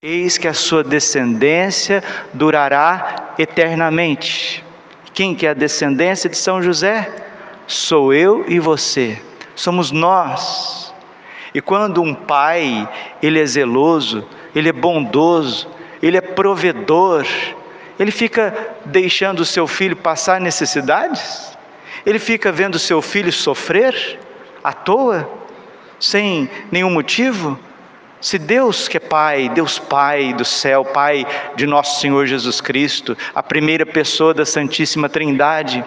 Eis que a sua descendência durará eternamente. Quem que é a descendência de São José? Sou eu e você. Somos nós. E quando um pai, ele é zeloso, ele é bondoso, ele é provedor, ele fica deixando o seu filho passar necessidades? Ele fica vendo o seu filho sofrer à toa, sem nenhum motivo? Se Deus que é Pai, Deus Pai do céu, Pai de nosso Senhor Jesus Cristo, a primeira pessoa da Santíssima Trindade,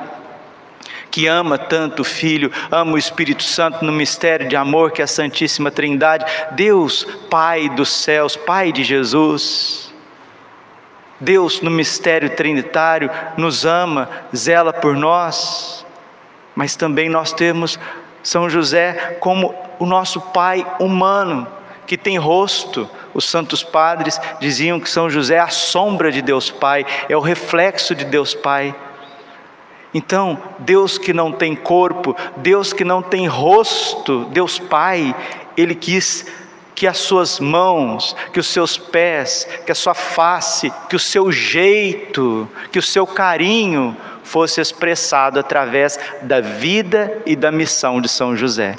que ama tanto o Filho, ama o Espírito Santo no mistério de amor que é a Santíssima Trindade, Deus, Pai dos céus, Pai de Jesus, Deus no mistério trinitário nos ama, zela por nós, mas também nós temos São José como o nosso Pai humano que tem rosto. Os santos padres diziam que São José é a sombra de Deus Pai, é o reflexo de Deus Pai. Então, Deus que não tem corpo, Deus que não tem rosto, Deus Pai, Ele quis que as suas mãos, que os seus pés, que a sua face, que o seu jeito, que o seu carinho fosse expressado através da vida e da missão de São José.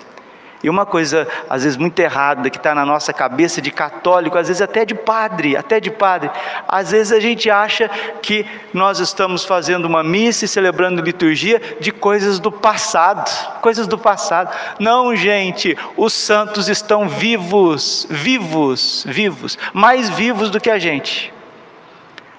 E uma coisa, às vezes, muito errada que está na nossa cabeça de católico, às vezes até de padre, até de padre. Às vezes a gente acha que nós estamos fazendo uma missa e celebrando liturgia de coisas do passado, coisas do passado. Não, gente, os santos estão vivos, vivos, vivos, mais vivos do que a gente.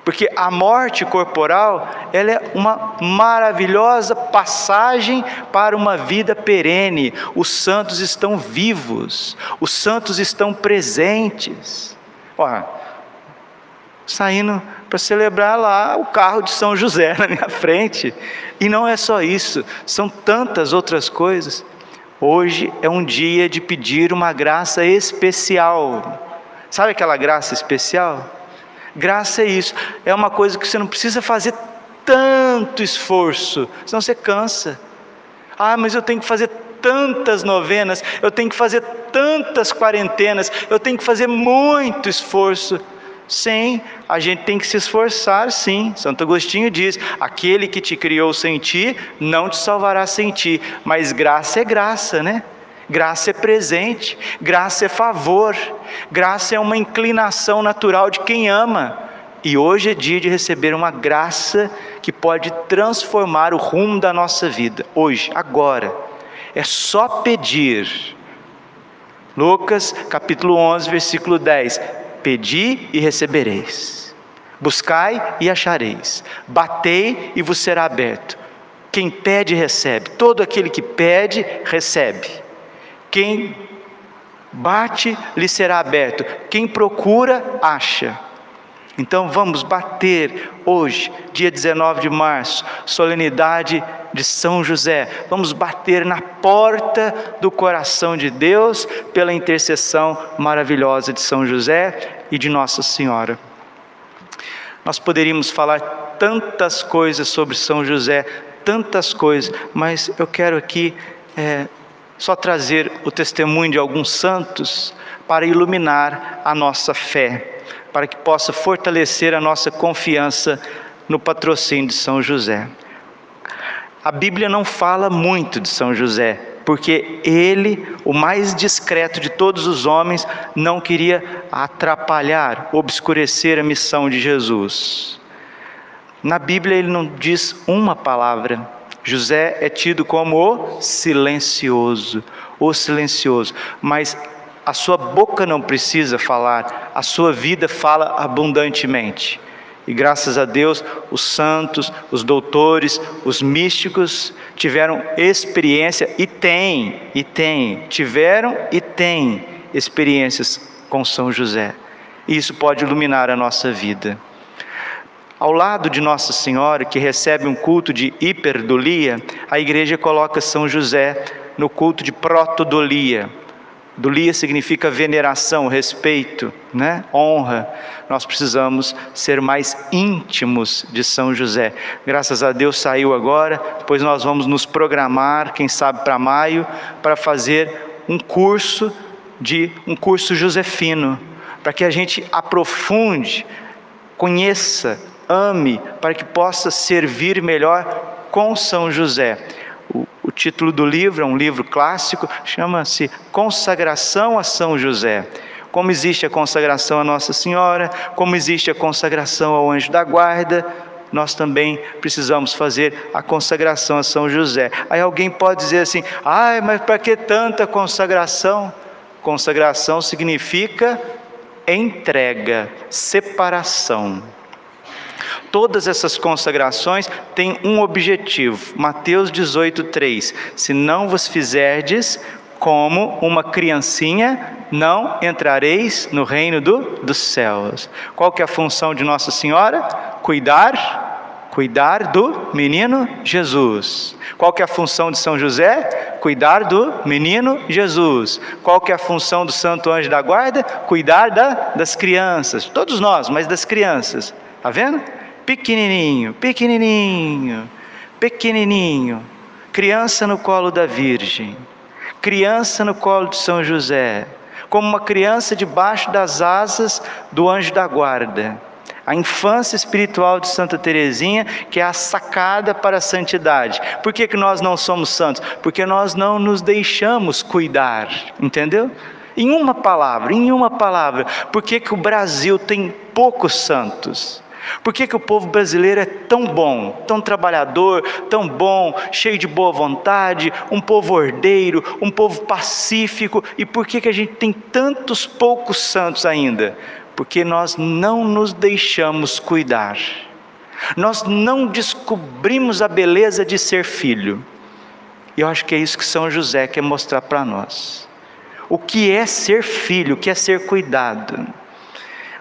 Porque a morte corporal, ela é uma maravilhosa passagem para uma vida perene. Os santos estão vivos, os santos estão presentes. Olha, saindo para celebrar lá o carro de São José na minha frente. E não é só isso, são tantas outras coisas. Hoje é um dia de pedir uma graça especial. Sabe aquela graça especial? Graça é isso, é uma coisa que você não precisa fazer tanto esforço, senão você cansa. Ah, mas eu tenho que fazer tantas novenas, eu tenho que fazer tantas quarentenas, eu tenho que fazer muito esforço. Sim, a gente tem que se esforçar, sim. Santo Agostinho diz: aquele que te criou sem ti, não te salvará sem ti. Mas graça é graça, né? Graça é presente, graça é favor, graça é uma inclinação natural de quem ama. E hoje é dia de receber uma graça que pode transformar o rumo da nossa vida. Hoje, agora. É só pedir. Lucas capítulo 11, versículo 10: Pedi e recebereis, buscai e achareis, batei e vos será aberto. Quem pede, recebe, todo aquele que pede, recebe. Quem bate, lhe será aberto. Quem procura, acha. Então vamos bater hoje, dia 19 de março, solenidade de São José. Vamos bater na porta do coração de Deus pela intercessão maravilhosa de São José e de Nossa Senhora. Nós poderíamos falar tantas coisas sobre São José, tantas coisas, mas eu quero aqui é, só trazer o testemunho de alguns santos para iluminar a nossa fé, para que possa fortalecer a nossa confiança no patrocínio de São José. A Bíblia não fala muito de São José, porque ele, o mais discreto de todos os homens, não queria atrapalhar, obscurecer a missão de Jesus. Na Bíblia ele não diz uma palavra, José é tido como o silencioso, o silencioso, mas a sua boca não precisa falar, a sua vida fala abundantemente. E graças a Deus, os santos, os doutores, os místicos tiveram experiência e têm, e têm, tiveram e têm experiências com São José. E isso pode iluminar a nossa vida. Ao lado de Nossa Senhora, que recebe um culto de hiperdolia, a igreja coloca São José no culto de protodolia. Dolia significa veneração, respeito, né? honra. Nós precisamos ser mais íntimos de São José. Graças a Deus saiu agora, depois nós vamos nos programar, quem sabe para maio, para fazer um curso de um curso josefino para que a gente aprofunde, conheça, ame, para que possa servir melhor com São José. O, o título do livro é um livro clássico, chama-se Consagração a São José como existe a consagração a Nossa Senhora, como existe a consagração ao anjo da guarda, nós também precisamos fazer a consagração a São José. Aí alguém pode dizer assim: ai, mas para que tanta consagração? Consagração significa entrega, separação. Todas essas consagrações têm um objetivo. Mateus 18:3. Se não vos fizerdes como uma criancinha, não entrareis no reino do, dos céus. Qual que é a função de Nossa Senhora? Cuidar, cuidar do menino Jesus. Qual que é a função de São José? Cuidar do menino Jesus. Qual que é a função do Santo Anjo da Guarda? Cuidar da, das crianças. Todos nós, mas das crianças. Tá vendo? Pequenininho, pequenininho, pequenininho. Criança no colo da Virgem criança no colo de São José, como uma criança debaixo das asas do anjo da guarda. A infância espiritual de Santa Teresinha, que é a sacada para a santidade. Por que, que nós não somos santos? Porque nós não nos deixamos cuidar, entendeu? Em uma palavra, em uma palavra, por que, que o Brasil tem poucos santos? Por que, que o povo brasileiro é tão bom, tão trabalhador, tão bom, cheio de boa vontade, um povo ordeiro, um povo pacífico? E por que, que a gente tem tantos poucos santos ainda? Porque nós não nos deixamos cuidar, nós não descobrimos a beleza de ser filho. E eu acho que é isso que São José quer mostrar para nós. O que é ser filho, o que é ser cuidado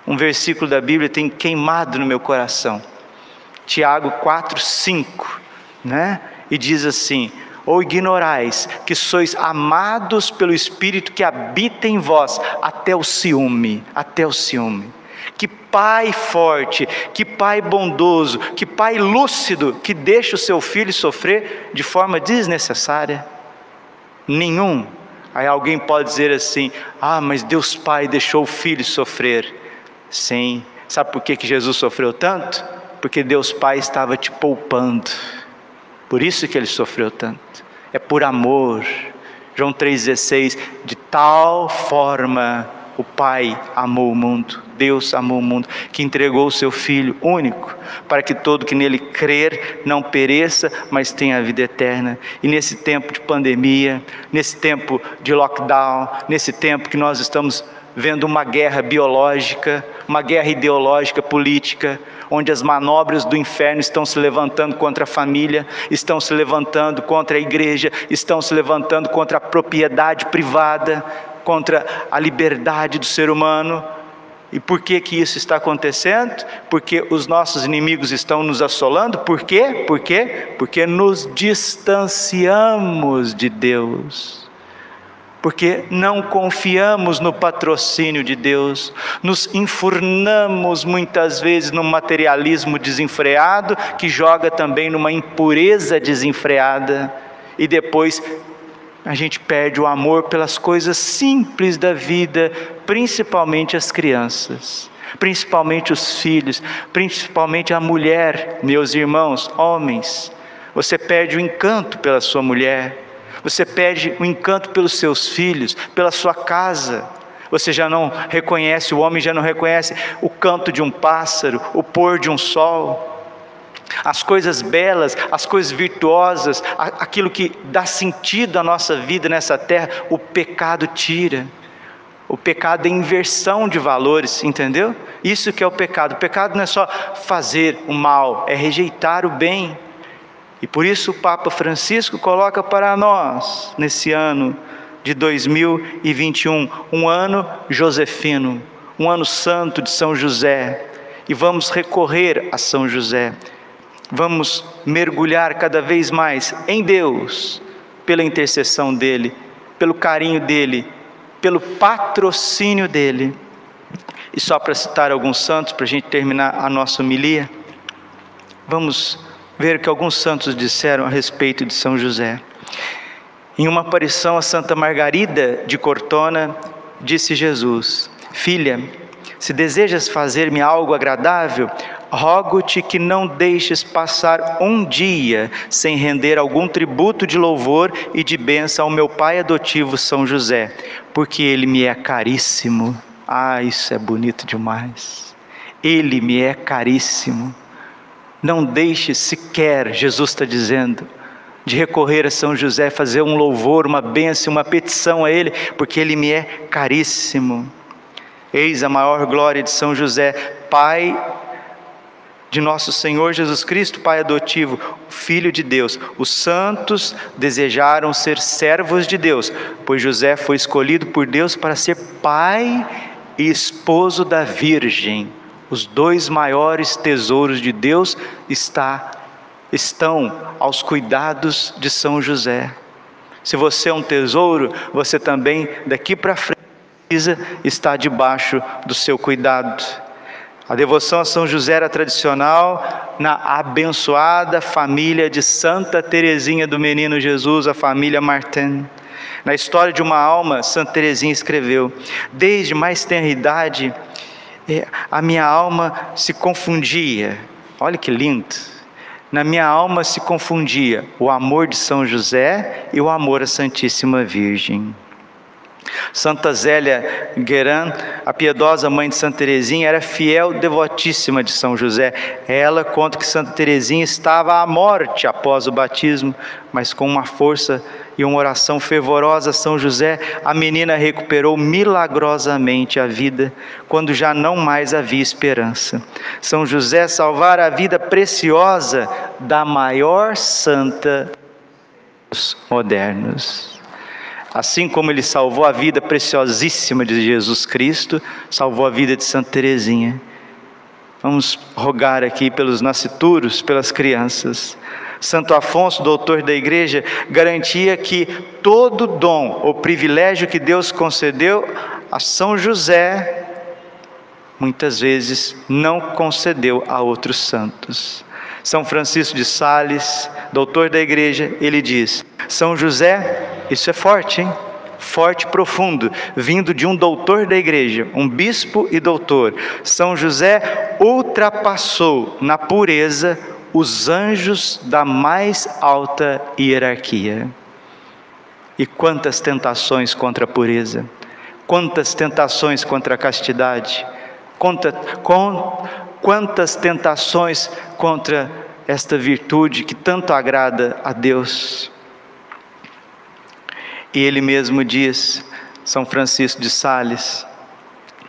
um versículo da Bíblia tem queimado no meu coração. Tiago 4, 5, né? E diz assim: Ou ignorais que sois amados pelo Espírito que habita em vós, até o ciúme, até o ciúme. Que pai forte, que pai bondoso, que pai lúcido que deixa o seu filho sofrer de forma desnecessária? Nenhum. Aí alguém pode dizer assim: Ah, mas Deus Pai deixou o filho sofrer. Sim. Sabe por que, que Jesus sofreu tanto? Porque Deus Pai estava te poupando. Por isso que ele sofreu tanto. É por amor. João 3,16: De tal forma o Pai amou o mundo, Deus amou o mundo, que entregou o seu Filho único, para que todo que nele crer não pereça, mas tenha a vida eterna. E nesse tempo de pandemia, nesse tempo de lockdown, nesse tempo que nós estamos vendo uma guerra biológica, uma guerra ideológica, política, onde as manobras do inferno estão se levantando contra a família, estão se levantando contra a igreja, estão se levantando contra a propriedade privada, contra a liberdade do ser humano. E por que que isso está acontecendo? Porque os nossos inimigos estão nos assolando. Por quê? Por quê? Porque nos distanciamos de Deus porque não confiamos no patrocínio de Deus, nos enfurnamos muitas vezes no materialismo desenfreado, que joga também numa impureza desenfreada, e depois a gente perde o amor pelas coisas simples da vida, principalmente as crianças, principalmente os filhos, principalmente a mulher, meus irmãos, homens. Você perde o encanto pela sua mulher, você perde o encanto pelos seus filhos, pela sua casa. Você já não reconhece, o homem já não reconhece o canto de um pássaro, o pôr de um sol. As coisas belas, as coisas virtuosas, aquilo que dá sentido à nossa vida nessa terra, o pecado tira. O pecado é inversão de valores, entendeu? Isso que é o pecado. O pecado não é só fazer o mal, é rejeitar o bem. E por isso o Papa Francisco coloca para nós, nesse ano de 2021, um ano josefino, um ano santo de São José. E vamos recorrer a São José. Vamos mergulhar cada vez mais em Deus, pela intercessão dEle, pelo carinho dEle, pelo patrocínio dEle. E só para citar alguns santos, para a gente terminar a nossa homilia, vamos ver o que alguns santos disseram a respeito de São José. Em uma aparição a Santa Margarida de Cortona, disse Jesus: Filha, Se desejas fazer-me algo agradável, rogo-te que não deixes passar um dia sem render algum tributo de louvor e de bênção ao meu pai adotivo São José, porque ele me é caríssimo. Ah, isso é bonito demais. Ele me é caríssimo. Não deixe sequer, Jesus está dizendo, de recorrer a São José, fazer um louvor, uma bênção, uma petição a Ele, porque Ele me é caríssimo. Eis a maior glória de São José, Pai de nosso Senhor Jesus Cristo, Pai adotivo, Filho de Deus. Os santos desejaram ser servos de Deus, pois José foi escolhido por Deus para ser pai e esposo da Virgem. Os dois maiores tesouros de Deus está, estão aos cuidados de São José. Se você é um tesouro, você também daqui para frente estar debaixo do seu cuidado. A devoção a São José era tradicional na abençoada família de Santa Teresinha do Menino Jesus, a família Martin. Na história de uma alma, Santa Teresinha escreveu: Desde mais tenra idade, a minha alma se confundia. Olha que lindo! Na minha alma se confundia o amor de São José e o amor à Santíssima Virgem. Santa Zélia Guerin, a piedosa mãe de Santa Teresinha, era fiel devotíssima de São José. Ela conta que Santa Teresinha estava à morte após o batismo, mas com uma força e uma oração fervorosa São José, a menina recuperou milagrosamente a vida, quando já não mais havia esperança. São José salvara a vida preciosa da maior santa dos modernos. Assim como ele salvou a vida preciosíssima de Jesus Cristo, salvou a vida de Santa Teresinha. Vamos rogar aqui pelos nascituros, pelas crianças. Santo Afonso, doutor da igreja, garantia que todo dom ou privilégio que Deus concedeu a São José, muitas vezes não concedeu a outros santos. São Francisco de Sales, doutor da igreja, ele diz: São José, isso é forte, hein? Forte e profundo, vindo de um doutor da igreja, um bispo e doutor. São José ultrapassou na pureza os anjos da mais alta hierarquia. E quantas tentações contra a pureza, quantas tentações contra a castidade, quanta, com, Quantas tentações contra esta virtude que tanto agrada a Deus. E ele mesmo diz, São Francisco de Sales,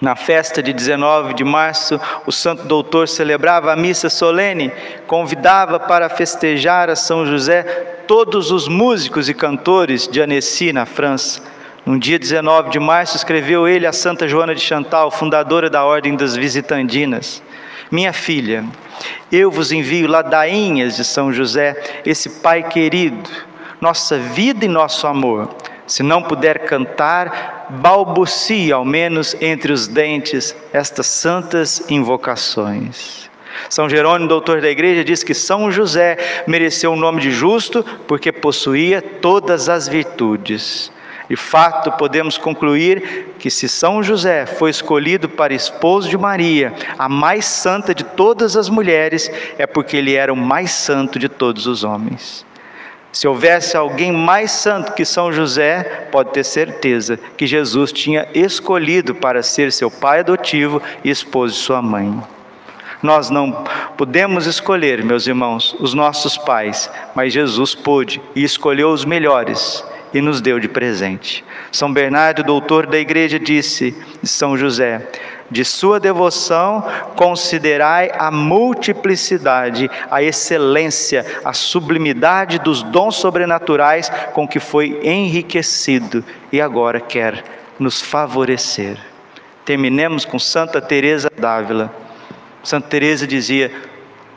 na festa de 19 de março, o Santo Doutor celebrava a missa solene, convidava para festejar a São José todos os músicos e cantores de Annecy, na França. No dia 19 de março, escreveu ele a Santa Joana de Chantal, fundadora da Ordem das Visitandinas. Minha filha, eu vos envio ladainhas de São José, esse Pai querido, nossa vida e nosso amor. Se não puder cantar, balbucie ao menos entre os dentes estas santas invocações. São Jerônimo, doutor da igreja, diz que São José mereceu o nome de justo porque possuía todas as virtudes. De fato, podemos concluir que se São José foi escolhido para esposo de Maria, a mais santa de todas as mulheres, é porque ele era o mais santo de todos os homens. Se houvesse alguém mais santo que São José, pode ter certeza que Jesus tinha escolhido para ser seu pai adotivo e esposo de sua mãe. Nós não podemos escolher, meus irmãos, os nossos pais, mas Jesus pôde e escolheu os melhores e nos deu de presente. São Bernardo, doutor da igreja, disse de São José: de sua devoção, considerai a multiplicidade, a excelência, a sublimidade dos dons sobrenaturais com que foi enriquecido e agora quer nos favorecer. Terminemos com Santa Teresa d'Ávila. Santa Teresa dizia: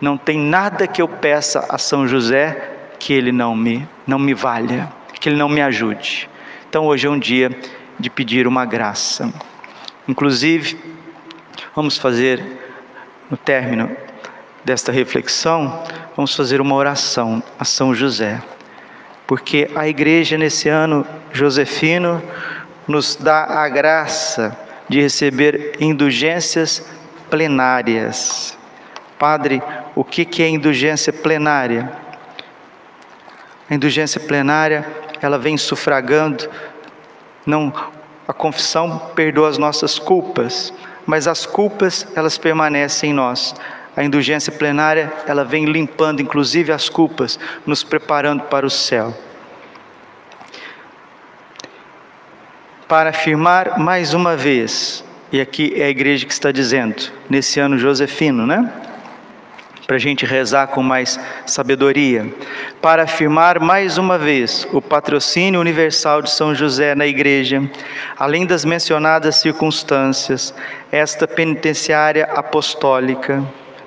não tem nada que eu peça a São José que ele não me não me valha que Ele não me ajude. Então hoje é um dia de pedir uma graça. Inclusive, vamos fazer, no término desta reflexão, vamos fazer uma oração a São José. Porque a igreja nesse ano josefino nos dá a graça de receber indulgências plenárias. Padre, o que é indulgência plenária? A indulgência plenária, ela vem sufragando, não, a confissão perdoa as nossas culpas, mas as culpas, elas permanecem em nós. A indulgência plenária, ela vem limpando inclusive as culpas, nos preparando para o céu. Para afirmar mais uma vez, e aqui é a igreja que está dizendo, nesse ano josefino, né? Para a gente rezar com mais sabedoria, para afirmar mais uma vez o patrocínio universal de São José na igreja, além das mencionadas circunstâncias, esta penitenciária apostólica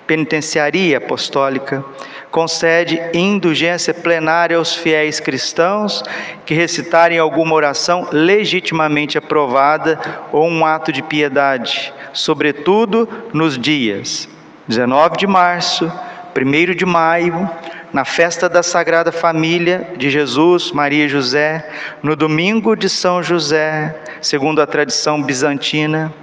penitenciaria apostólica concede indulgência plenária aos fiéis cristãos que recitarem alguma oração legitimamente aprovada ou um ato de piedade, sobretudo nos dias 19 de março, 1 de maio, na festa da Sagrada Família de Jesus, Maria e José, no domingo de São José, segundo a tradição bizantina,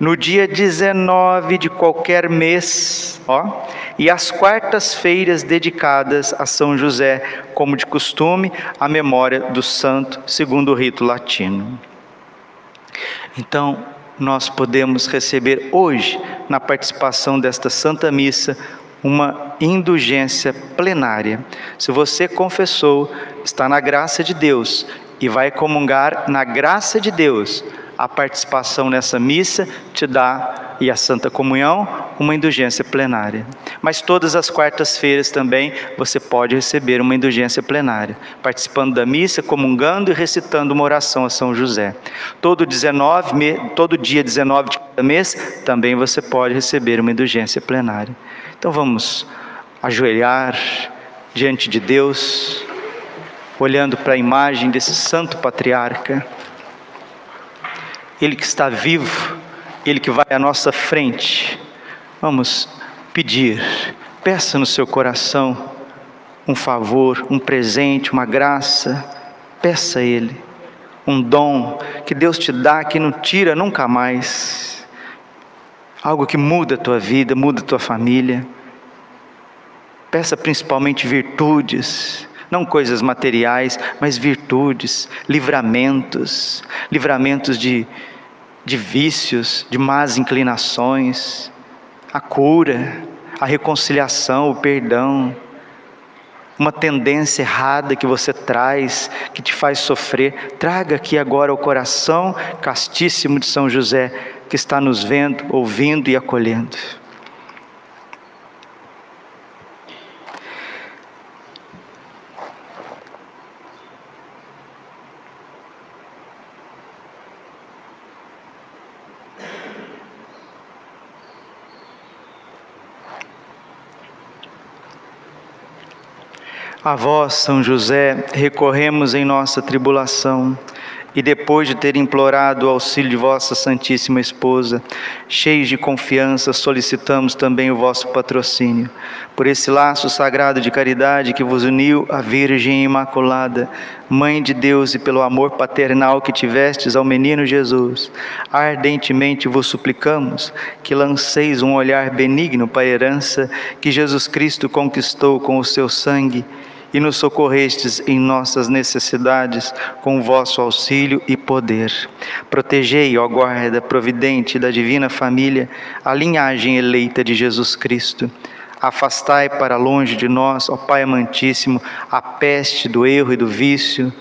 no dia 19 de qualquer mês, ó, e as quartas-feiras dedicadas a São José, como de costume, à memória do santo, segundo o rito latino. Então, nós podemos receber hoje, na participação desta Santa Missa, uma indulgência plenária. Se você confessou, está na graça de Deus e vai comungar na graça de Deus a participação nessa missa te dá, e a Santa Comunhão, uma indulgência plenária. Mas todas as quartas-feiras também você pode receber uma indulgência plenária, participando da missa, comungando e recitando uma oração a São José. Todo, 19, todo dia 19 de cada mês também você pode receber uma indulgência plenária. Então vamos ajoelhar diante de Deus, olhando para a imagem desse santo patriarca. Ele que está vivo, Ele que vai à nossa frente. Vamos pedir, peça no seu coração um favor, um presente, uma graça, peça a Ele, um dom que Deus te dá que não tira nunca mais, algo que muda a tua vida, muda a tua família. Peça principalmente virtudes, não coisas materiais, mas virtudes, livramentos, livramentos de, de vícios, de más inclinações, a cura, a reconciliação, o perdão, uma tendência errada que você traz, que te faz sofrer, traga aqui agora o coração castíssimo de São José, que está nos vendo, ouvindo e acolhendo. A vós, São José, recorremos em nossa tribulação e depois de ter implorado o auxílio de vossa Santíssima Esposa, cheios de confiança, solicitamos também o vosso patrocínio. Por esse laço sagrado de caridade que vos uniu à Virgem Imaculada, Mãe de Deus, e pelo amor paternal que tivestes ao menino Jesus, ardentemente vos suplicamos que lanceis um olhar benigno para a herança que Jesus Cristo conquistou com o seu sangue e nos socorrestes em nossas necessidades com vosso auxílio e poder. Protegei, ó guarda providente da divina família, a linhagem eleita de Jesus Cristo. Afastai para longe de nós, ó Pai amantíssimo, a peste do erro e do vício,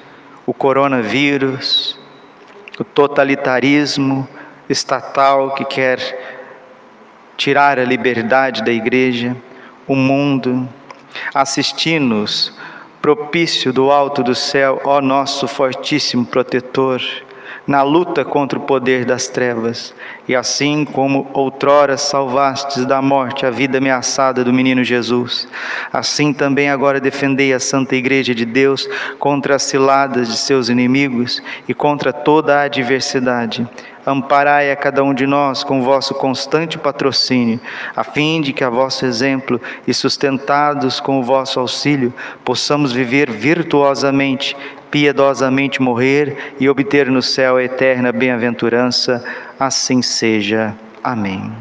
o coronavírus, o totalitarismo estatal que quer tirar a liberdade da igreja, o mundo, Assisti-nos, propício do alto do céu, ó nosso fortíssimo protetor, na luta contra o poder das trevas, e assim como outrora salvastes da morte a vida ameaçada do menino Jesus, assim também agora defendei a Santa Igreja de Deus contra as ciladas de seus inimigos e contra toda a adversidade amparai a cada um de nós com vosso constante patrocínio, a fim de que a vosso exemplo e sustentados com o vosso auxílio, possamos viver virtuosamente piedosamente morrer e obter no céu a eterna bem-aventurança. Assim seja. Amém.